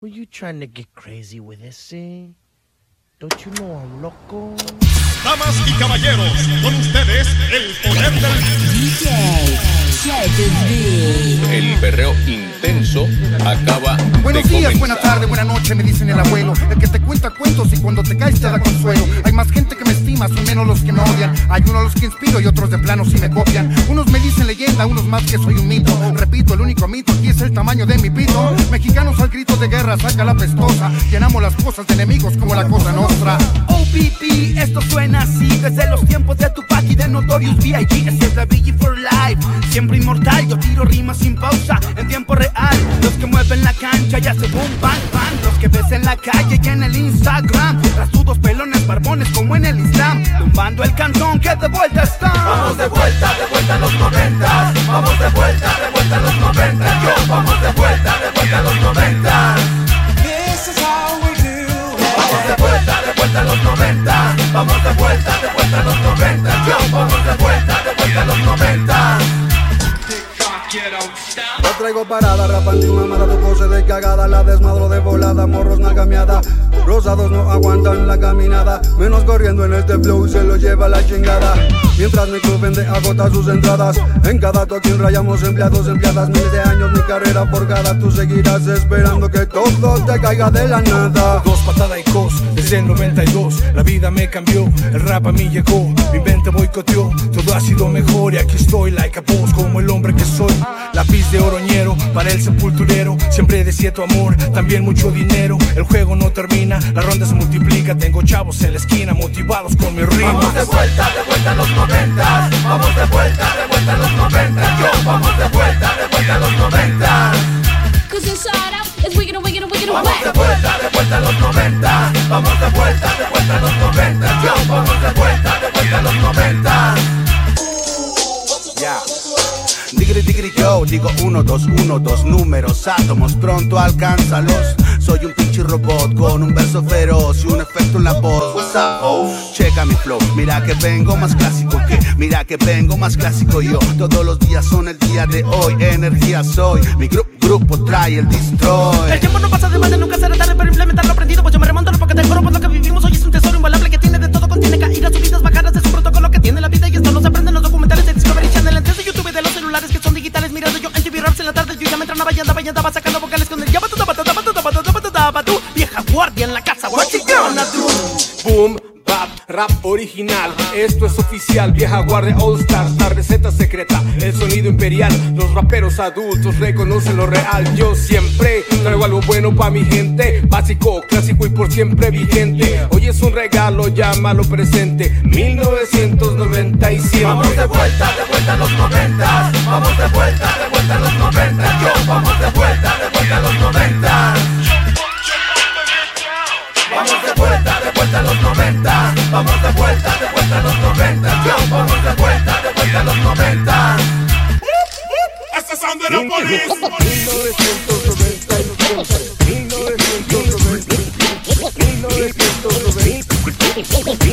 Were you trying to get crazy with this, eh? Don't you know I'm loco? Damas y caballeros, con ustedes el poder del El perreo intenso acaba Buenos de días, comenzar. buenas tardes, buenas noches, me dicen el abuelo. El que te cuenta cuentos y cuando te caes te da consuelo. Hay más gente que me estima, son menos los que me odian. Hay unos los que inspiro y otros de plano si me copian. Unos me dicen leyenda, unos más que soy un mito. Repito, el único mito aquí es el tamaño de mi pito. Mexicanos al grito de guerra, saca la pestosa. Llenamos las cosas de enemigos como la cosa nostra. OPP, esto suena así desde los tiempos de Tupac y de Notorious B.I.G. Es BG for life, siempre inmortal. Yo tiro rimas sin pausa, en tiempo real. Los que mueven la cancha ya se boom, bang, bang. Los que ves en la calle y en el Instagram. Rastudos, pelones, barbones como en el Islam. Tumbando el cantón que de vuelta está. Vamos de vuelta, de vuelta a los noventas. Vamos de vuelta, de vuelta a los noventas. Yo, vamos de vuelta, de vuelta a los noventas. This is how we do Vamos de vuelta, de vuelta a los 90 Vamos de vuelta, de vuelta a los 90 Yo, vamos de vuelta, de vuelta a los 90 La traigo parada, rapando mamada, tu pose de cagada, la desmadro de volada, morros nalgameada. Rosados no aguantan la caminada, menos corriendo en este flow se lo lleva la chingada. Mientras mi club vende agota sus entradas, en cada toquín rayamos empleados, empleadas, miles de años mi carrera forjada, tú seguirás esperando que todo te caiga de la nada. Dos patadas y cos, desde el 92 La vida me cambió, el rap a mí llegó Mi mente boicoteó, todo ha sido mejor Y aquí estoy like a boss, como el hombre que soy Lápiz de oroñero, para el sepulturero Siempre decía tu amor, también mucho dinero. El juego no termina, la ronda se multiplica Tengo chavos en la esquina, motivados con mis rimas Vamos de vuelta, de vuelta a los 90 Vamos de vuelta, de vuelta a los 90 Yo, vamos de vuelta, de vuelta a los 90 Cause inside out is and wicked and Vamos de vuelta, de vuelta a los 90 Vamos de vuelta, de vuelta a los 90 Yo, vamos de vuelta, de vuelta a los 90 Ya. Digri digri yo, digo uno, dos, uno, dos números, átomos, pronto alcánzalos. Soy un pinche robot con un verso feroz y un efecto en la voz. What's up, oh? Checa mi flow, mira que vengo más clásico que, mira que vengo más clásico yo. Todos los días son el día de hoy, energía soy. Mi gru- grupo trae el destroy. El tiempo no pasa de de nunca será tarde para implementar lo aprendido Pues yo me remonto lo que te juro, pues lo que vivimos hoy es un tesoro invaluable Que tiene de todo, contiene caídas, subidas, bajadas Un protocolo que tiene la vida y esto lo se aprende en los documentales de Discovery Channel Antes de YouTube de los celulares que son digitales Mirando yo en Raps en la tarde Yo ya me entrenaba y andaba y andaba sacando vocales con el tabatu. Vieja guardia en la casa, what you gonna do? Boom, bap, rap original. Esto es oficial, vieja guardia All Stars, la receta secreta, el sonido imperial. Los raperos adultos reconocen lo real. Yo siempre traigo algo bueno pa' mi gente. Básico, clásico y por siempre vigente. Hoy es un regalo, llámalo presente. 1997. Vamos de vuelta, de vuelta a los 90 Vamos de vuelta, de vuelta a los 90 Yo, vamos de vuelta, de vuelta a los 90 vuelta, a los 90 Vamos de vuelta, de vuelta a los 90 Yo, vamos de vuelta, de vuelta a los 90 Este de la police. 1990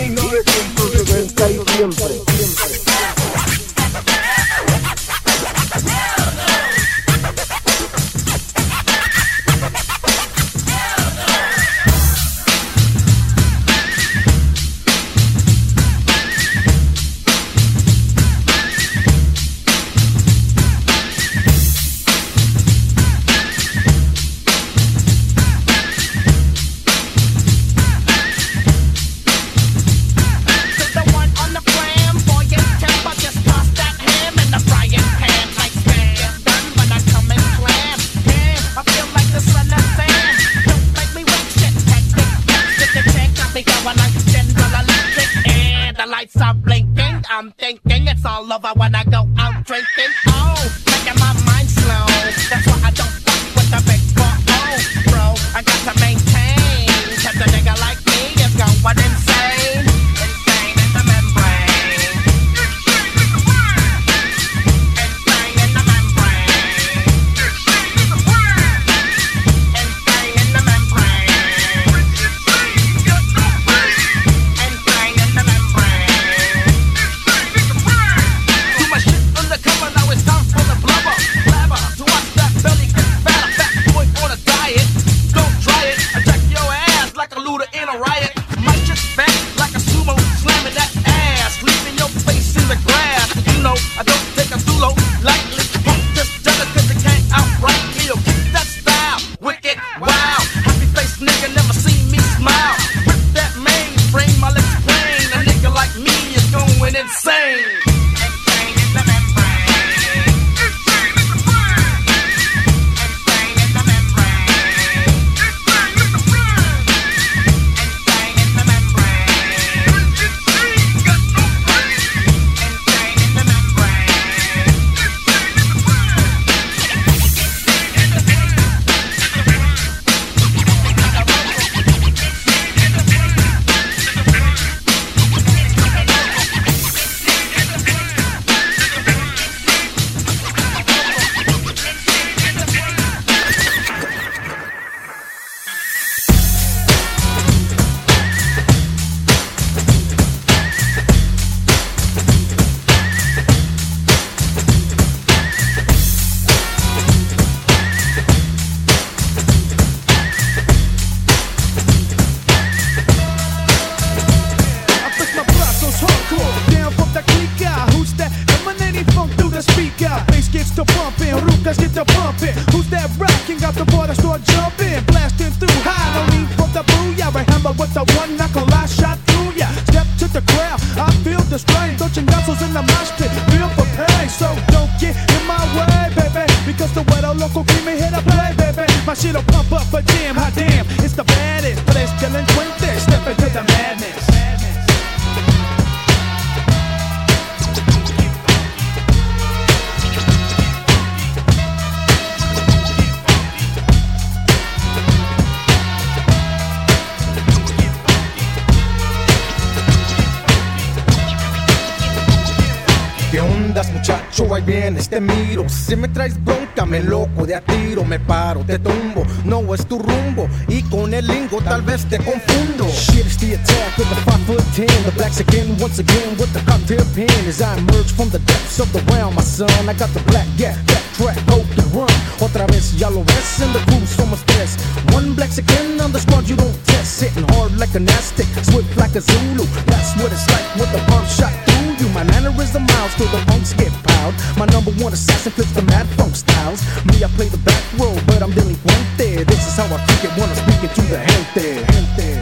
vienes, te miro Si me traes bronca, me loco de a tiro Me paro, te tumbo, no es tu rumbo Y con el lingo tal vez te confundo Shit, it's the attack with the 5 foot 10. The blacks again, once again, with the cocktail pen. As I emerge from the depths of the realm, my son. I got the black, yeah, that track, hope to run. Otra vez, ya lo ves, and the crew somos tres. One black again on the squad, you don't test. Hitting hard like an Aztec, swift like a Zulu. That's what it's like with the pump shot through you. My mannerism miles till the punks get piled. My number one assassin flips the mad funk styles. Me, I play the back row, but I'm delinquente. This is how I think it when I'm speaking to the gente. gente. Guacha,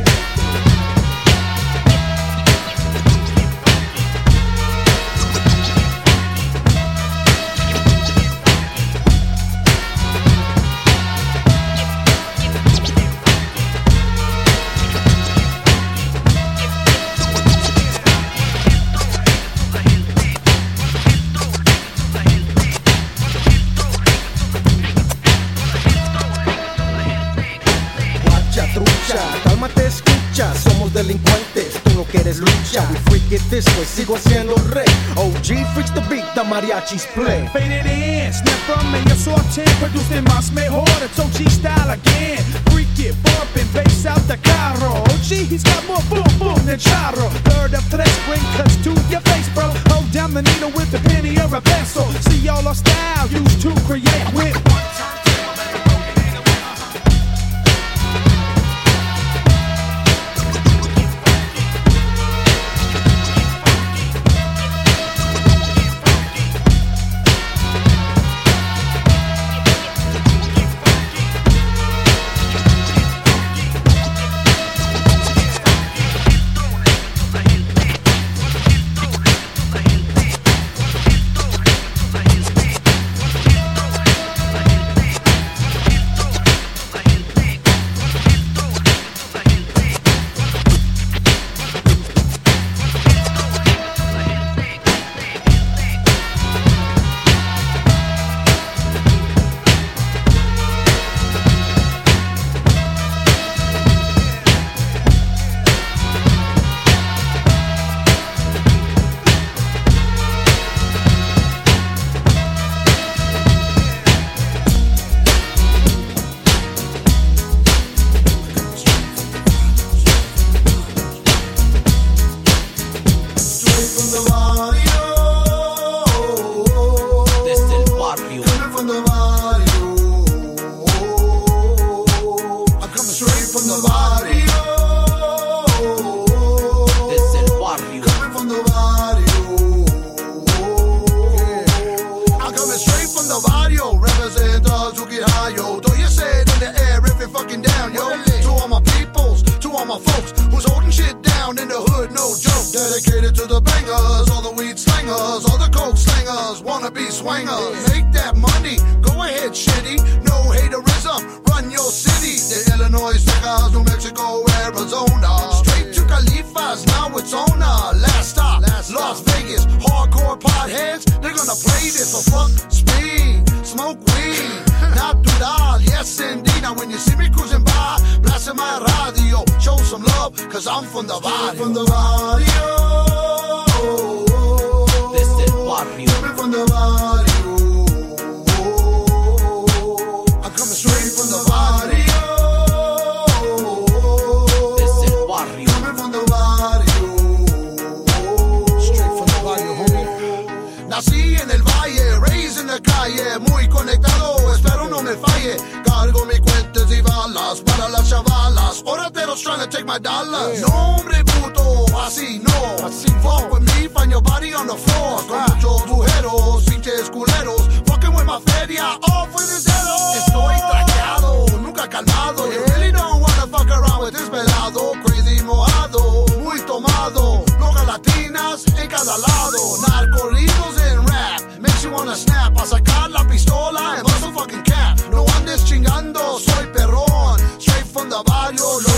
this way, sigo siendo rey OG freaks the beat, the mariachis play Faded in, snap from medio sorted, produced en más mejor, it's OG style again. Freak it, bumping, bass out the carro. OG, he's got more boom boom than charro. Third of tres, bring cuts to your face, bro. Hold down the needle with a penny or a pencil. See all our style used to create with one time. All my folks who's holding shit down in the hood, no joke. Dedicated to the bangers, all the weed slangers, all the coke slangers, wanna be swangers. Make that money, go ahead, shitty. No haterism, run your city. The Illinois, Texas, New Mexico, Arizona. Straight to Califas, now it's on. Last stop, Las Vegas. Hardcore potheads, they're gonna play this. So fuck speed, smoke weed, natural, yes indeed. Now when you see me cruising by, blasting my radio, show some love, cause I'm from the barrio. From the barrio. Orateros trying to take my dollar. No, hombre puto, así no. Así Fuck with me, find your body on the floor. Con muchos mujeros, pinches culeros. Fucking with my feria, off with his. Estoy traqueado, nunca calmado. You really don't wanna fuck around with this pelado. Crazy mojado, muy tomado. Logas latinas en cada lado. Narcorridos en rap. Makes you wanna snap. A sacar la pistola and bust a fucking cap. No andes chingando, soy perrón. Straight from from the barrio,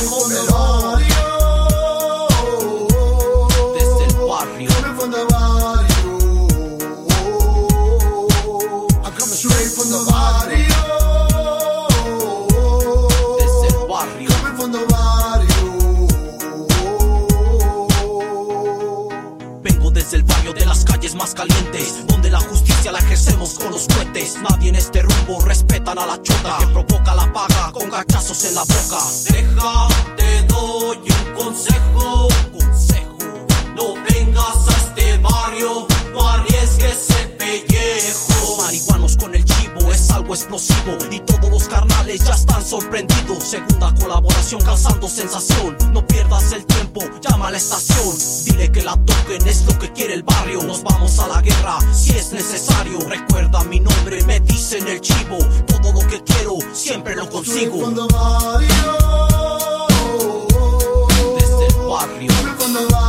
respetan a la chota que provoca la paga con cachazos en la boca. Deja, te doy un consejo. Explosivo y todos los carnales ya están sorprendidos. Segunda colaboración causando sensación. No pierdas el tiempo, llama a la estación. Dile que la toquen, es lo que quiere el barrio. Nos vamos a la guerra si es necesario. Recuerda mi nombre, me dicen el chivo. Todo lo que quiero, siempre lo consigo. Desde el barrio.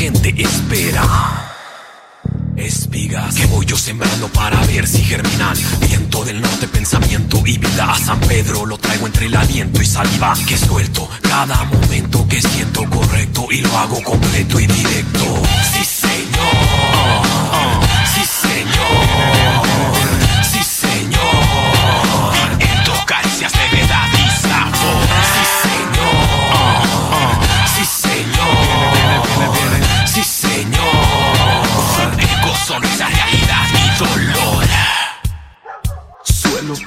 Gente espera. Espigas que voy yo sembrando para ver si germinan. Viento del norte, pensamiento y vida. A San Pedro lo traigo entre el aliento y saliva. Que suelto cada momento que siento correcto y lo hago completo y directo.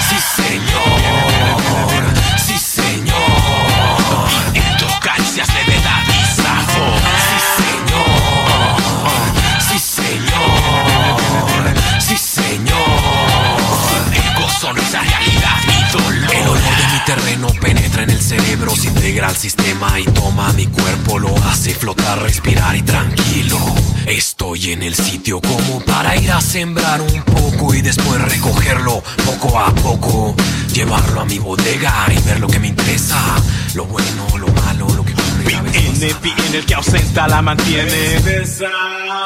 Sí, señor. Sí, señor. En tus caricias de verdad y sabor. Sí, señor. Sí, señor. Sí, señor. Eco, sonrisa, realidad y dolor. El olor de mi terreno penetra en el cerebro, se integra al sistema y toma mi cuerpo, lo hace flotar, respirar y tranquilo. Estoy en el sitio como para ir a sembrar un poco y después recogerlo poco a poco. Llevarlo a mi bodega y ver lo que me interesa. Lo bueno, lo malo, lo que ocurre a veces. Viene, viene el que ausenta la mantiene.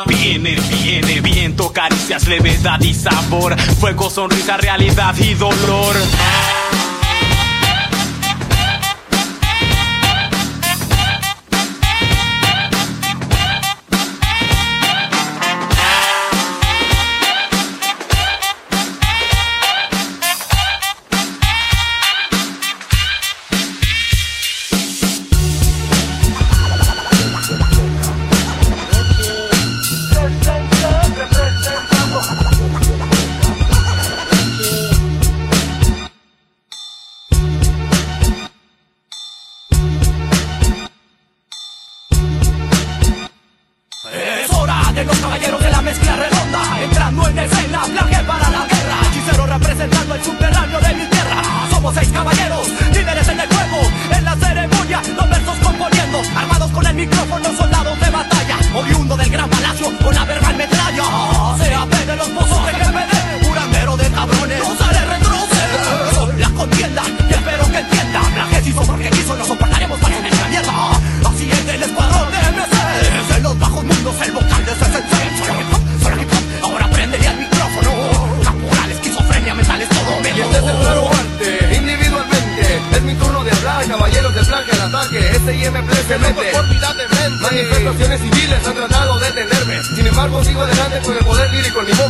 Viene, viene, viento, caricias, levedad y sabor. Fuego, sonrisa, realidad y dolor.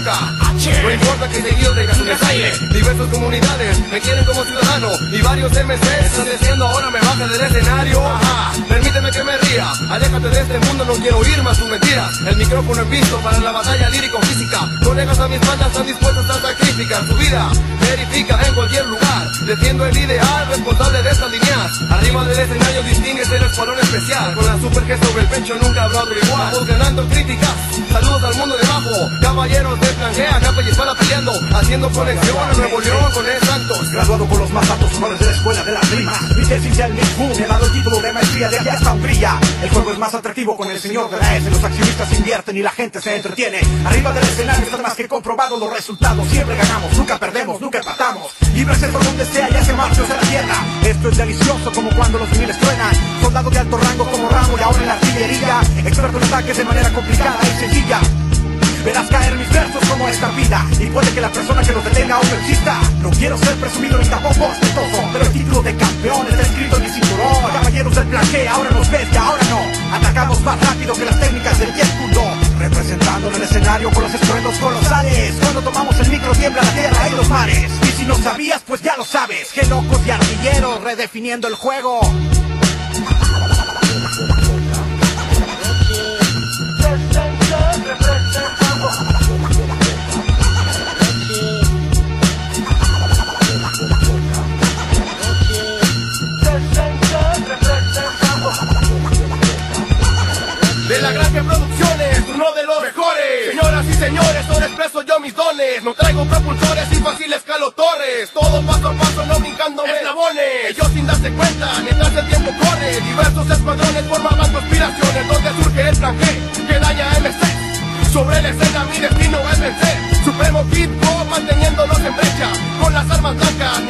Lírico en mi boca. No importa que seguido tenga un desaire. Diversas comunidades me quieren como ciudadano. Y varios MC están diciendo ahora me baja del escenario. Ajá. Permíteme que me ría. Aléjate de este mundo, no quiero oír más tus mentiras. El micrófono es visto para la batalla lírico-física. Colegas a mis bandas están dispuestos a sacrificar su vida. Verifica en cualquier lugar. Defiendo el ideal responsable de estas líneas. Arriba del escenario distingues el escuadrón especial. Con la super G sobre el pecho nunca habrá otro igual. Ganando críticas. Saludos al mundo de abajo. Caballeros de Plangea, espada peleando. Haciendo conexión a Nuevo León con el Santos. Graduado con los más altos honores de la escuela de las rimas Mi tesis el Boom Me ha dado el título de maestría de aquí hasta Hungría El juego es más atractivo con el señor de la S Los accionistas invierten y la gente se entretiene. Arriba del escenario está más que comprobado los resultados Siempre ganamos, nunca perdemos, nunca empatamos. Libres por donde sea, ya se marcha de la tierra. Esto es delicioso como cuando los viniles truenan. Soldado de alto rango como Rambo y ahora en la artillería. Experto en ataques de manera complicada y sencilla Verás caer mis versos como esta vida. Y puede que la persona que los detenga aún exista. No quiero ser presumido ni tampoco ostentoso Pero el título de campeón está escrito en mi cinturón. Caballeros del plan que ahora nos ves y ahora no. Atacamos más rápido que las técnicas del 10 Representando en el escenario con los estruendos colosales. Cuando tomamos el micro tiembla la tierra y los mares. Y si no sabías pues ya lo sabes. Que locos y artilleros redefiniendo el juego señores, ahora expreso yo mis dones. No traigo propulsores y fácil escalo torres. Todo paso a paso, no brincando eslabones. Yo sin darse cuenta, mientras el tiempo corre. Diversos escuadrones formaban conspiraciones. Donde surge el plan G, que daña a MC. Sobre la escena mi destino es vencer. Supremo Hip Hop manteniéndonos en brecha. Con las armas blancas,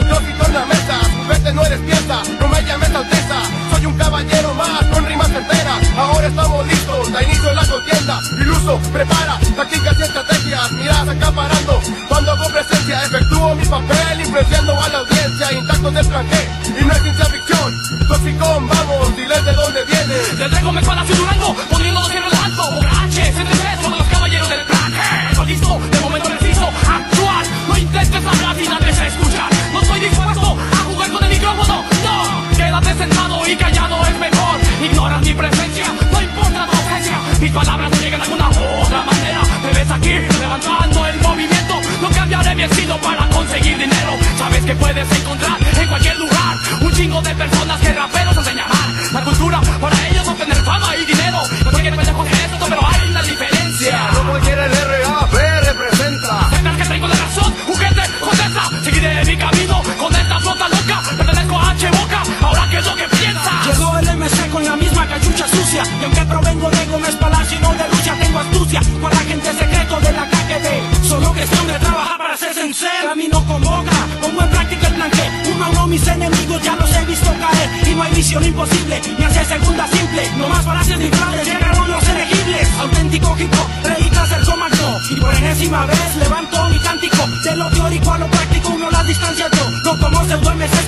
Enésima vez. Levanto mi cántico De lo teórico a lo práctico, uno las distancias yo No como pseudo MCs que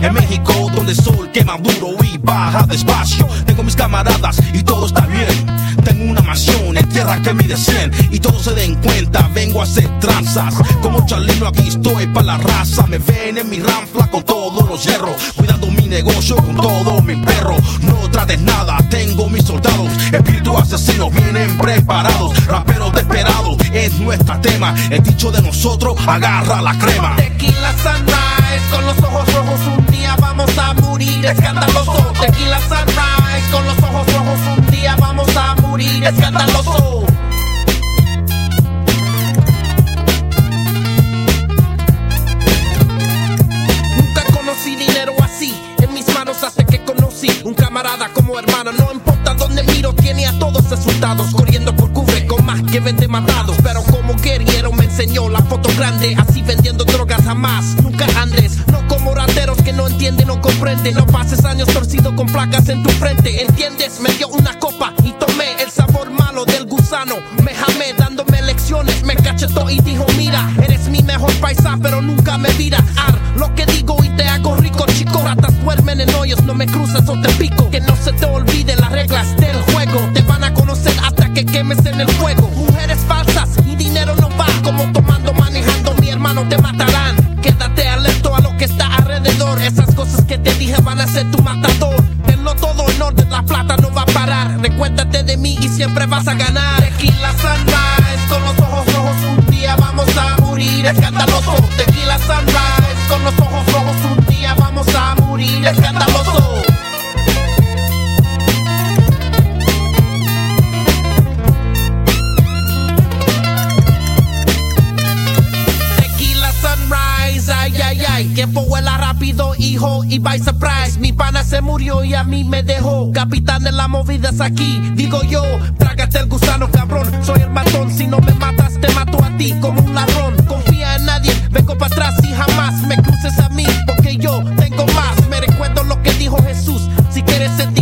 en México, donde el sol quema duro y baja despacio. Tengo mis camaradas y todo está bien. Tengo una mansión en tierra que mide 100 y todos se den cuenta, vengo a hacer tranzas. Como Charlino aquí estoy para la raza. Me ven en mi ranfla con todos los hierros, cuidando mi negocio con todo mi perro. No trates nada, tengo mis soldados, espíritu asesinos vienen preparados, raperos desesperados es nuestra tema. El dicho de nosotros, agarra la crema. Tequila con los ojos rojos un día vamos a morir escandaloso. Tequila sunrise, con los ojos rojos un día vamos a morir escandaloso. Nunca conocí dinero así en mis manos hasta que conocí un camarada como hermano. No importa dónde miro, tiene a todos resultados corriendo por cubre con más que vende matados. Pero como guerrero me enseñó la foto grande, así vendiendo drogas jamás. Nunca andes, no como rateros que no entienden o comprenden. No pases años torcido con placas en tu frente, ¿entiendes? Me dio una copa y tomé el sabor malo del gusano. Me jamé dándome lecciones, me cachetó y dijo: Mira, eres mi mejor paisa, pero nunca me miras. Ar, lo que digo y te hago rico, chico. Ratas duermen en hoyos, no me cruzas o te pico. Que no se te olviden las reglas del juego. Te van a conocer hasta que quemes en el fuego. Siempre vas a ganar. Tequila sunrise, con los ojos rojos un día vamos a morir escandaloso. Tequila sunrise, con los ojos rojos un día vamos a morir escandaloso. Tequila sunrise, ay, ay, ay. Tiempo vuela rápido, hijo, y by surprise. Se murió y a mí me dejó. Capitán de las movidas aquí, digo yo. Trágate el gusano, cabrón. Soy el matón, si no me matas, te mato a ti como un ladrón. Confía en nadie, vengo para atrás y jamás me cruces a mí, porque yo tengo más. Me recuerdo lo que dijo Jesús. Si quieres el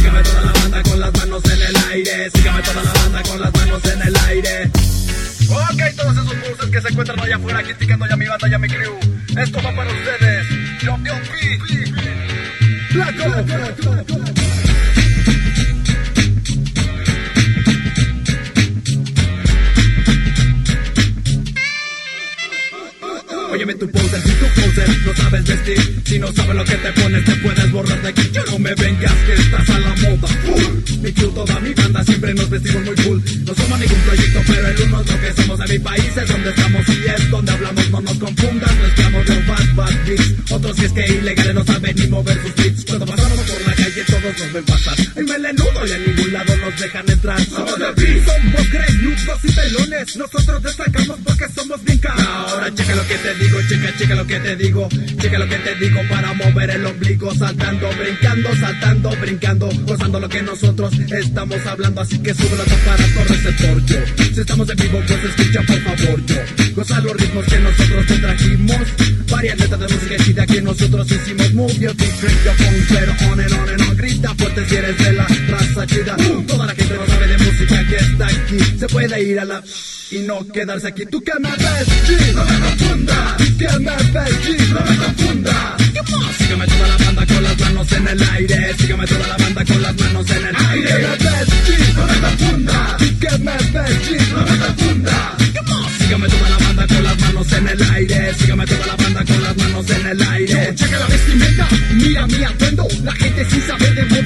Sígame toda la banda con las manos en el aire. Sígame toda la banda con las manos en el aire. Ok, todos esos buses que se encuentran allá afuera criticando ya mi banda mi crew. Esto va para ustedes. Yo. Óyeme tu poser, no sabes vestir. Si no sabes lo que te pones te puedes borrar de aquí. Yo no me vengas que estás a la moda. Full. Mi crew, toda mi banda siempre nos vestimos muy cool. No somos ningún proyecto pero el uno es lo que somos. En mi país es donde estamos y es donde hablamos. No nos confundas, no estamos de bad bad beats Otros si es que ilegales no saben ni mover sus beats Cuando pasamos por la calle todos nos ven pasar. Hay melenudo y a ningún lado nos dejan entrar. Somos de beat Somos greñudos y pelones. Nosotros destacamos porque somos bien caros Ahora checa lo que te digo, checa, checa lo que te digo Checa lo que te digo para mover el ombligo Saltando, brincando, saltando, brincando Gozando lo que nosotros estamos hablando Así que sube los aparatos receptor yo. Si estamos en vivo pues escucha por favor yo. Goza los ritmos que nosotros te trajimos Varias letras de música chida que nosotros hicimos Move your feet, drink your phone, pero on and on and on Grita fuerte si eres de la raza chida. Toda la gente no sabe de música que está aquí Se puede ir a la y no quedarse aquí. Tú que me ves, G, no me confundas Que me ves, G, no me confundas Sígueme toda la banda con las manos en el aire. Sígueme toda la banda con las manos en el aire. Que me ves, G, no me confundas Que me ves, G, no me confundas Sígame toda la banda con las manos en el aire. Sígame toda la banda con las manos en el aire. Yo, checa la vestimenta, mira mi atuendo La gente sin saber de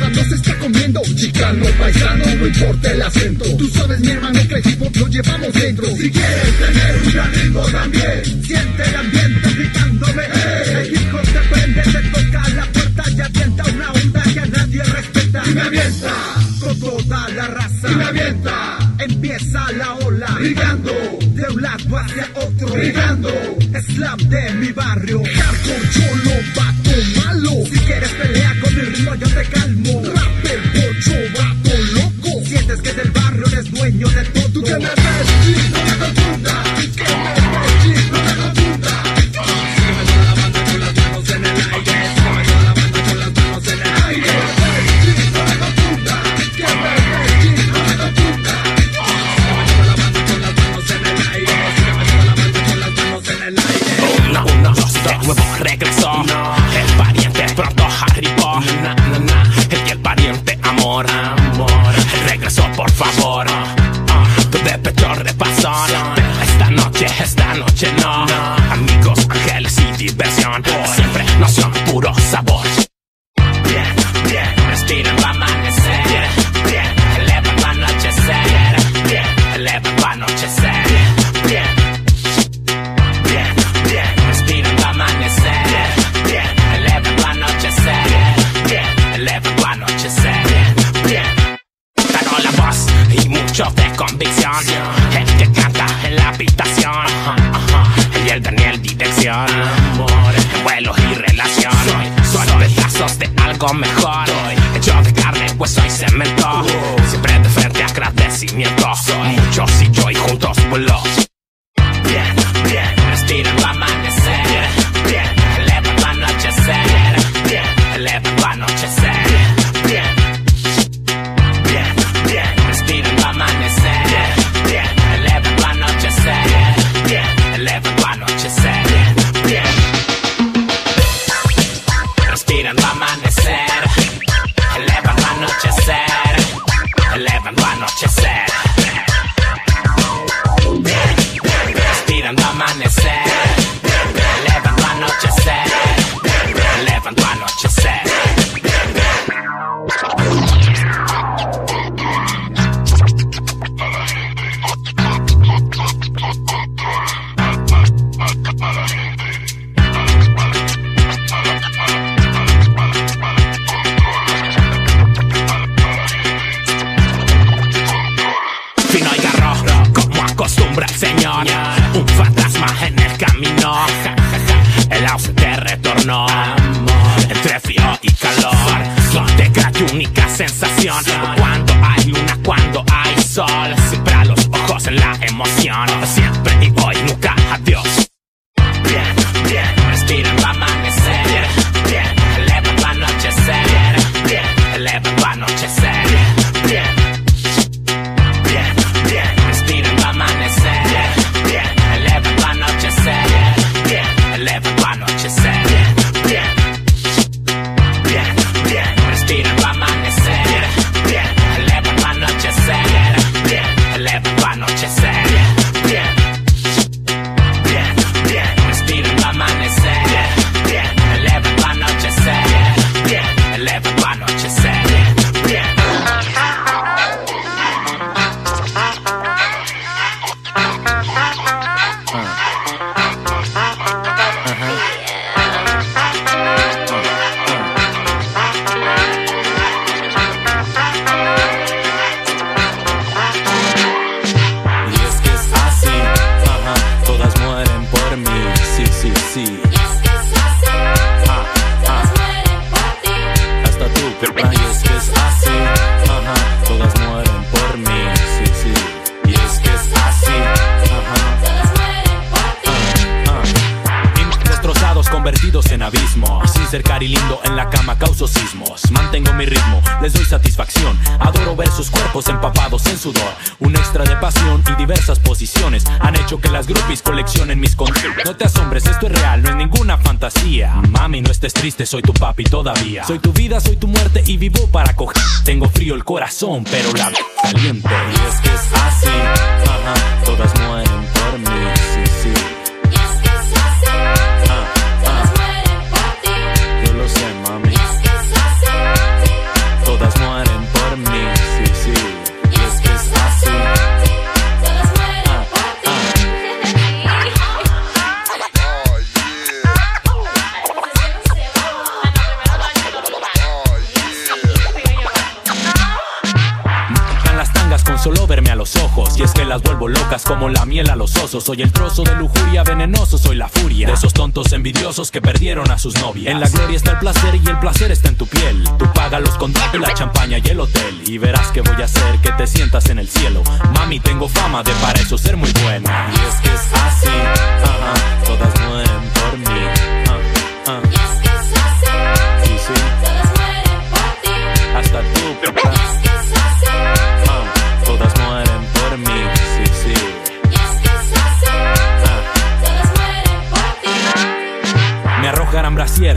Chicano, paisano, no importa el acento. Tú sabes mi hermano que el hip lo llevamos dentro. Si quieres tener un gran ritmo también Siente el ambiente gritándome hey. El hip hop te prende, te toca la puerta Y avienta una onda que a nadie respeta. Y me avienta. Con toda la raza. Y me avienta. Empieza la ola. Brillando de un lado hacia otro. Brillando Slam de mi barrio. Hardcore cholo vato malo. Si quieres pelear con mi ritmo yo te calmo loco. Sientes que del barrio eres dueño de todo. Tú que me algo mejor. Hecho de carne, hueso y cemento. Soy tu vida, soy tu muerte y vivo para coger. Tengo frío el corazón, pero como la miel a los osos Soy el trozo de lujuria venenoso, soy la furia De esos tontos envidiosos que perdieron a sus novias En la gloria está el placer y el placer está en tu piel Tú paga los contratos, la champaña y el hotel Y verás que voy a hacer que te sientas en el cielo Mami, tengo fama de para eso ser muy buena Y es que es así, todas mueren por mí ah, ah. Sí, sí. Hasta tú, perra.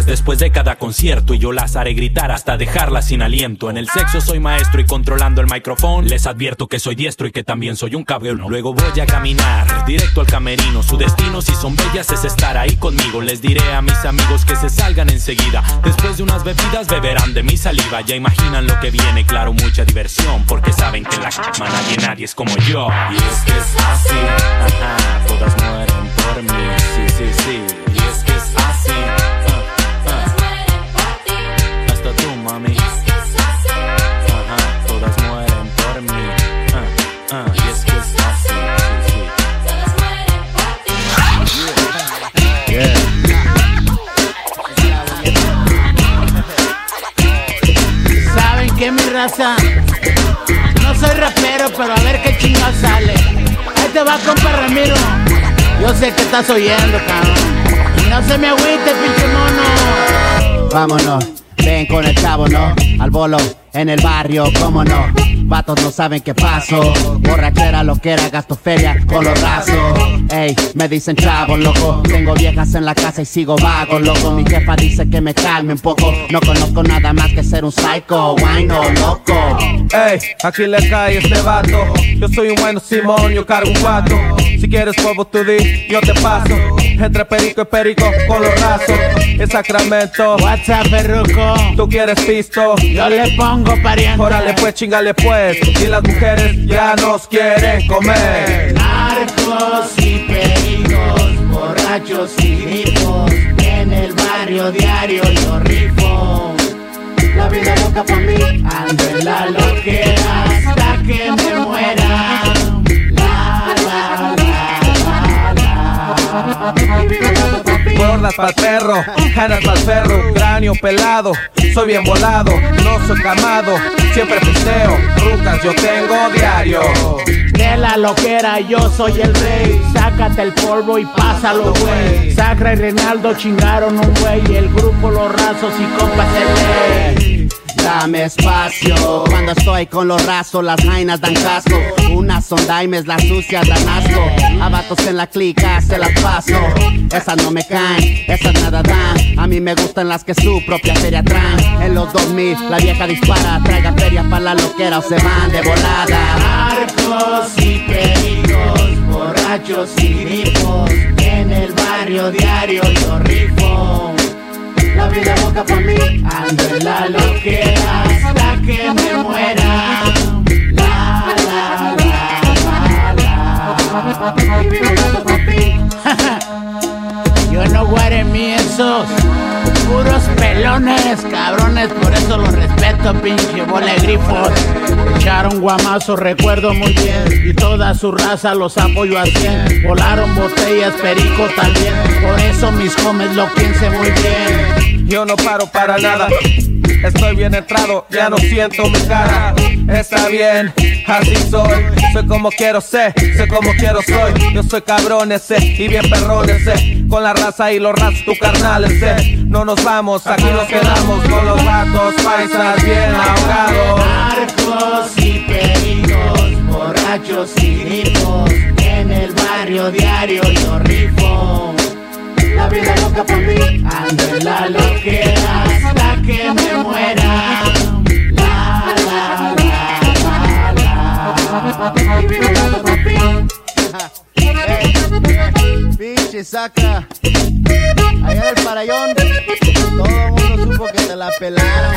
Después de cada concierto y yo las haré gritar hasta dejarlas sin aliento. En el sexo soy maestro y controlando el micrófono les advierto que soy diestro y que también soy un cabrón. Luego voy a caminar directo al camerino. Su destino si son bellas es estar ahí conmigo. Les diré a mis amigos que se salgan enseguida. Después de unas bebidas beberán de mi saliva. Ya imaginan lo que viene, claro, mucha diversión. Porque saben que en la cama nadie, nadie es como yo. Y es que es así, ajá, todas mueren por mí, sí, sí, sí. Y es que es así, mami. Ajá, todas mueren por mí, ah, ah. Y es que es así, sí, sí. ¿Saben qué, mi raza? No soy rapero, pero a ver qué chingado sale. Ahí te va, compa Ramiro. Yo sé que estás oyendo, cabrón. Y no se me agüite, pinche mono. Vámonos, ven con el chavo, ¿no? Al bolo, en el barrio, cómo no. Vatos no saben qué pasó. Borrachera, lo que era, gasto feria con los rasos. Ey, me dicen chavo, loco. Tengo viejas en la casa y sigo vago, loco. Mi jefa dice que me calme un poco. No conozco nada más que ser un psycho, guayno, loco. Ey, aquí le cae este vato. Yo soy un bueno Simón, yo cargo un cuatro. Si quieres polvo tú di, yo te paso. Entre perico y perico con los rasos. En Sacramento. WhatsApp, perruco. Tú quieres pisto. Yo le pongo pariente. Órale pues, chingale pues. Y las mujeres ya nos quieren comer. Narcos y pericos, borrachos y grifos. En el barrio diario yo rifo. La vida loca por mí, ando en la loquera hasta que me muera. La, la, la, la, la. Gordas pa'l perro, ganas pa'l perro, cráneo pelado, soy bien volado, no soy camado, siempre pisteo, rutas yo tengo diario. De la loquera yo soy el rey Sácate el polvo y pásalo, güey Sacra y Reinaldo chingaron un güey El grupo Los Rasos y compas el rey Dame espacio Cuando estoy con los rasos las jainas dan casco unas son daimes, las sucias dan asco. A vatos en la clica se las paso. Esas no me caen, esas nada dan. A mí me gustan las que su propia feria traen. En los 2000 la vieja dispara, traiga feria para la loquera o se van de volada. Arcos y pericos, borrachos y grifos. En el barrio diario yo rifo. La vida boca por mí, ando en la loquera hasta que me muera. La, la, la, la, la. Yo no guaré mí esos puros pelones, cabrones, por eso los respeto, pinche bola de. Echaron guamazo, recuerdo muy bien, y toda su raza los apoyo a 100. Volaron botellas, perico también, por eso mis homies lo piensen muy bien. Yo no paro para nada. Estoy bien entrado, ya no siento mi cara. Está bien, así soy. Soy como quiero ser, sé como quiero soy. Yo soy cabrón ese y bien perrón ese. Con la raza y los rats, tu carnal ese. No nos vamos, aquí nos quedamos con los vatos paisas bien ahogados. Arcos y pericos, borrachos y grifos. En el barrio diario yo rifo. La vida loca por mí, ando en la loquera hasta que me muera. Pinche saca. Allá el parayón, todo el mundo supo que te la pelaron,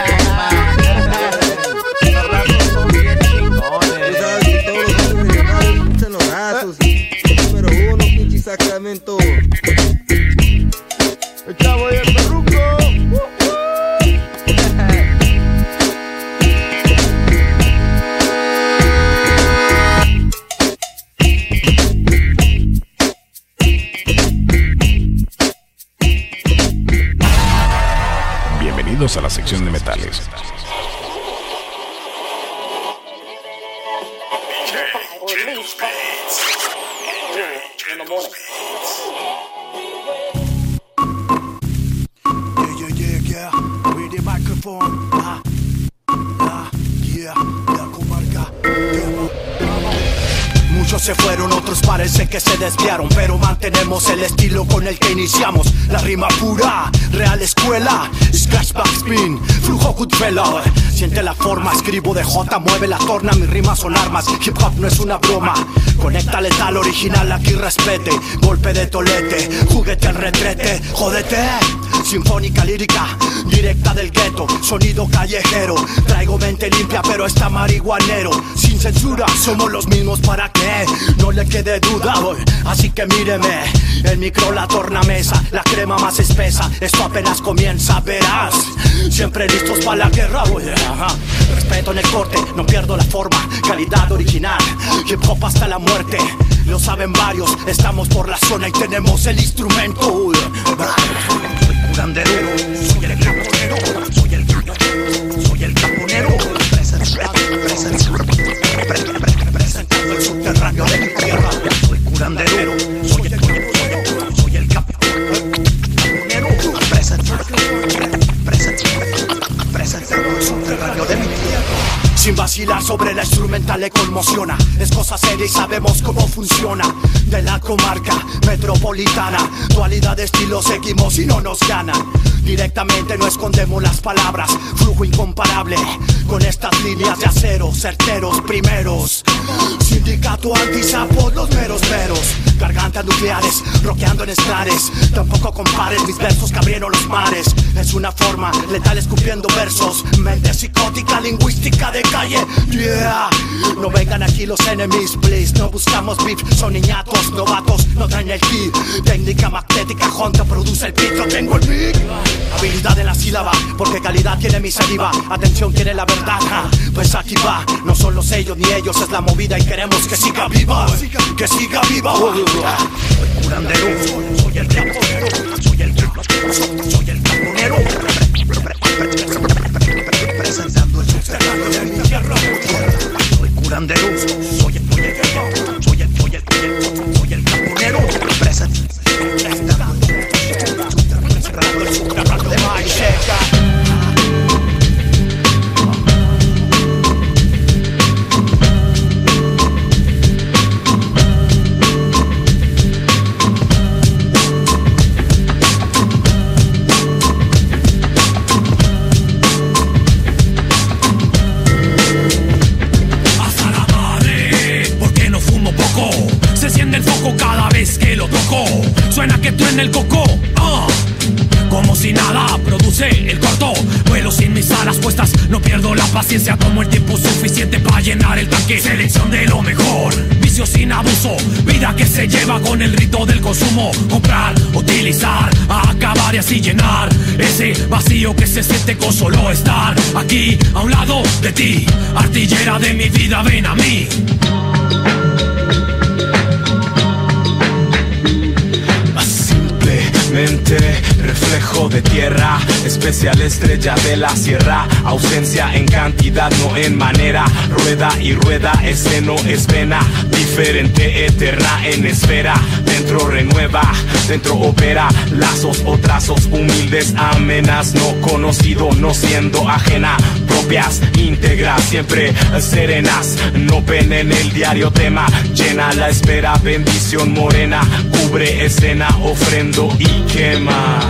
los brazos. Número uno, pinche Sacramento. El chavo y el perruco. De metales. Se fueron, otros parece que se desviaron, pero mantenemos el estilo con el que iniciamos. La rima pura, real escuela, scratch back spin, flujo Goodfellow. Siente la forma, escribo de J, mueve la torna, mis rimas son armas. Hip hop no es una broma. Conecta letal original, aquí respete. Golpe de tolete, juguete al retrete, jódete. Sinfónica lírica, directa del gueto, sonido callejero. Traigo mente limpia, pero está marihuanero. Sin censura, somos los mismos para que no le quede duda. boy. Así que míreme, el micro la tornamesa, la crema más espesa. Esto apenas comienza, verás. Siempre listos para la guerra, boy. Ajá. Respeto en el corte, no pierdo la forma. Calidad original, hip hop hasta la muerte. Lo saben varios, estamos por la zona y tenemos el instrumento. Soy curandero, soy el caponero, soy el soy el caponero. Presentando el subterráneo de mi tierra. Soy curandero, soy el soy el caponero. Presentando el subterráneo de mi tierra. Sin vacilar sobre la instrumental le conmociona Es cosa seria y sabemos cómo funciona De la comarca metropolitana Dualidad de estilo seguimos y no nos ganan Directamente no escondemos las palabras Flujo incomparable Con estas líneas de acero Certeros primeros Sindicato antisapos los meros meros. Gargantas nucleares Roqueando en estrares. Tampoco compares mis versos que abrieron los mares. Es una forma letal escupiendo versos. Mente psicótica lingüística de calle. Yeah. No vengan aquí los enemies please. No buscamos beef Son niñatos novatos. No traen el key. Técnica magnética Honda produce el beat Yo tengo el beat Habilidad en la sílaba Porque calidad tiene mi saliva. Atención quiere la verdad. Ja. Pues aquí va. No son los ellos ni ellos Es la movida y queremos que siga viva Que siga viva. Soy curandero Soy el caponero Soy el Soy el caponero Presentando el subterráneo de mi tierra. Soy curandero Soy el Soy el Soy el Soy el Soy el caponero Presentando produce el corto. Vuelo sin mis alas puestas, no pierdo la paciencia. Tomo el tiempo suficiente para llenar el tanque. Selección de lo mejor, vicio sin abuso. Vida que se lleva con el rito del consumo. Comprar, utilizar, acabar y así llenar ese vacío que se siente con solo estar aquí a un lado de ti. Artillera de mi vida, ven a mí. mente reflejo de tierra, especial estrella de la sierra, ausencia en cantidad, no en manera, rueda y rueda, ese no es vena, diferente, eterna en esfera, dentro renueva, dentro opera, lazos o trazos humildes, amenas, no conocido, no siendo ajena, propias, íntegras, siempre serenas, no ven en el diario tema, llena la espera, bendición morena, cubre escena, ofrendo y quema.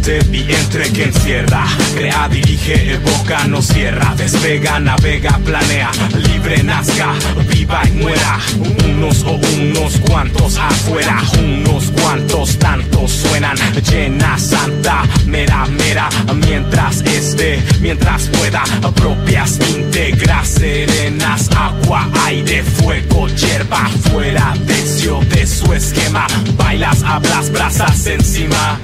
Naturalmente vientre que encierra Crea, dirige, evoca, no cierra Despega, navega, planea Libre, nazca, viva y muera. Unos o unos cuantos afuera Unos cuantos tantos suenan. Llena, santa, mera, mera Mientras esté, mientras pueda Propias, íntegras, serenas Agua, aire, fuego, hierba Fuera, deseo de su esquema. Bailas, hablas, brasas encima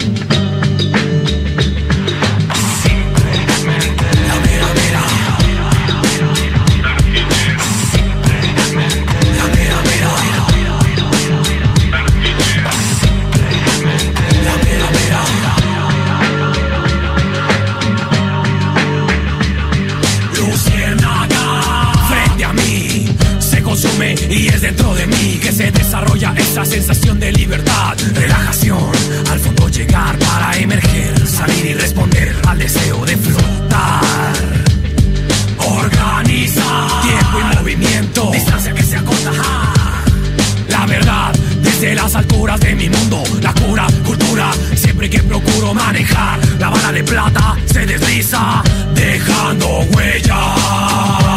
es dentro de mí que se desarrolla esa sensación de libertad, relajación, al fondo llegar para emerger, salir y responder al deseo de flotar. Organiza tiempo y movimiento, distancia que se acorta. La verdad desde las alturas de mi mundo, la cura, cultura, siempre que procuro manejar la bala de plata se desliza, dejando huella.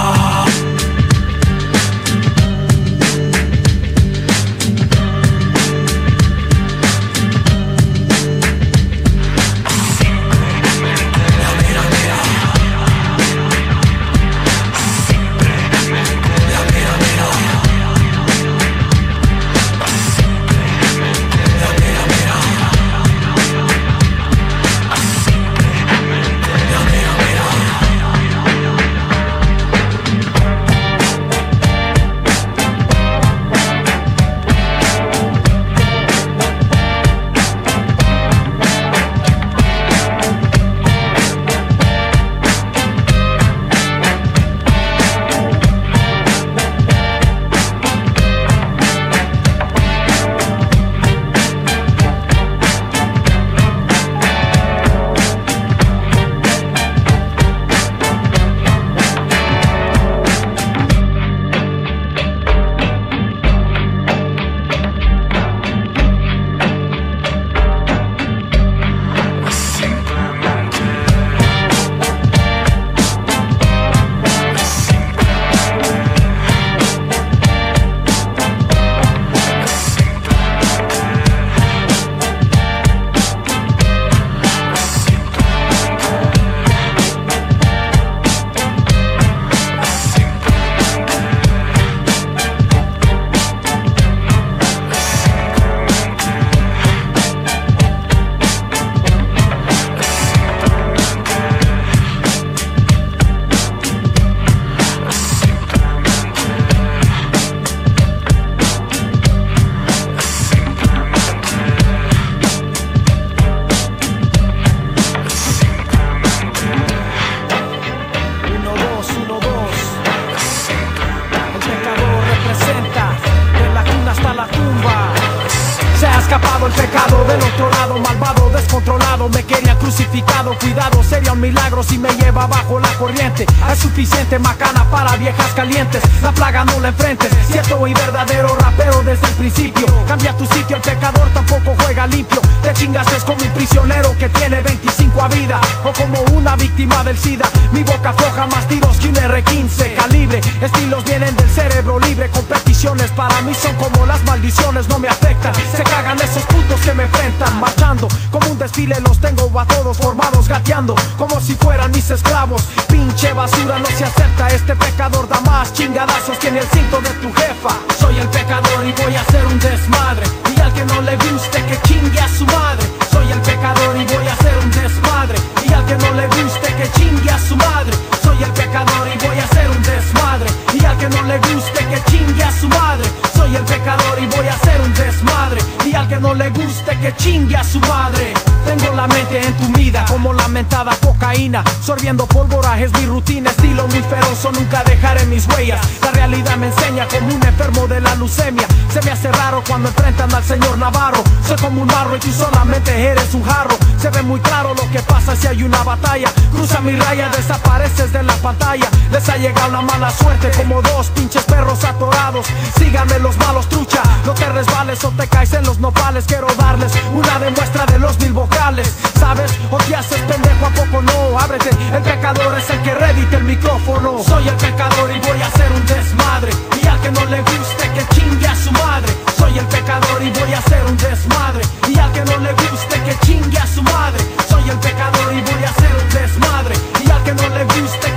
Estilos vienen del cerebro libre, competiciones para mí son como las maldiciones, no me afectan. Se cagan esos putos que me enfrentan, marchando como un desfile. Los tengo a todos formados, gateando como si fueran mis esclavos. Pinche basura, no se acepta. Este pecador da más chingadazos que en el cinto de tu jefa. Soy el pecador y voy a hacer un desmadre. Y al que no le guste, que chingue a su madre. Soy el pecador y voy a hacer un desmadre. Y al que no le guste, que chingue a su madre. Soy el pecador y voy a hacer un desmadre. Y al que no le guste, que chingue a su madre. Soy el pecador y voy a hacer un desmadre. Y al que no le guste, que chingue a su madre. Tengo la mente entumida como lamentada cocaína. Sorbiendo pólvora es mi rutina, estilo muy feroz. Nunca dejaré mis huellas. La realidad me enseña como un enfermo de la leucemia. Se me hace raro cuando enfrentan al señor Navarro. Soy como un marro y tú solamente eres un jarro. Se ve muy claro lo que pasa si hay una batalla. Cruza mi raya, desapareces de la pantalla. Les ha llegado la mala suerte como dos pinches perros atorados. Síganme los malos trucha. No te resbales o te caes en los nopales. Quiero darles una demuestra de los mil vocales. ¿Sabes? O te haces pendejo a poco no. Ábrete, el pecador es el que redite el micrófono. Soy el pecador y voy a hacer un desmadre. Y al que no le guste, que chingue a su madre. Soy el pecador y voy a hacer un desmadre. Y al que no le guste, que chingue a su madre. Soy el pecador y voy a hacer un desmadre. Y al que no le guste,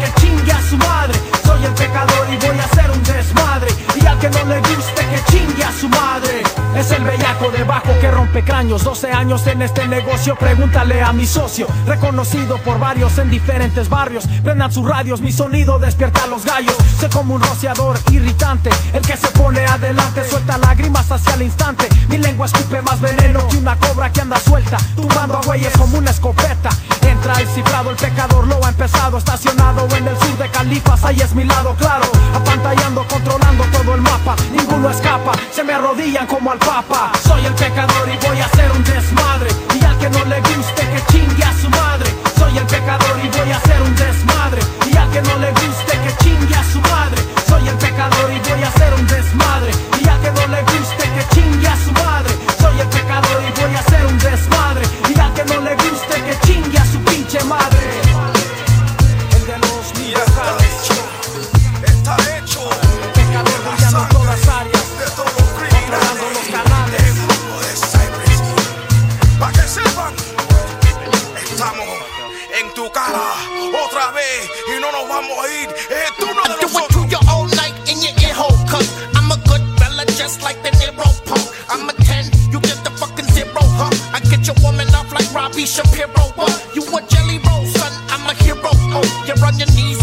Soy el pecador y voy a hacer un desmadre. Y al que no le guste, que chingue a su madre. Es el bellaco debajo que rompe cráneos. 12 años en este negocio, pregúntale a mi socio. Reconocido por varios en diferentes barrios. Prendan sus radios, mi sonido despierta a los gallos. Sé como un rociador irritante. El que se pone adelante suelta lágrimas hacia el instante. Mi lengua escupe más veneno que una cobra que anda suelta. Tumbando a güeyes como una escopeta. Entra el cifrado, el pecador lo ha empezado. Estacionado en el sur de Califas, ahí es mi lado claro. Apantallando, controlando todo el mapa. Ninguno escapa, se me arrodillan como al papa. Soy el pecador y voy a hacer un desmadre. Y al que no le guste, que chingue a su madre. Soy el pecador y voy a hacer un desmadre. Y al que no le guste, que chingue a su madre. Soy el pecador y voy a hacer un desmadre. Y al que no le guste, que chingue a su madre. Soy el pecador y voy a hacer un desmadre. Y al que no le guste, Shapiro, what? You a jelly roll, son, I'm a hero, oh. You're on your knees,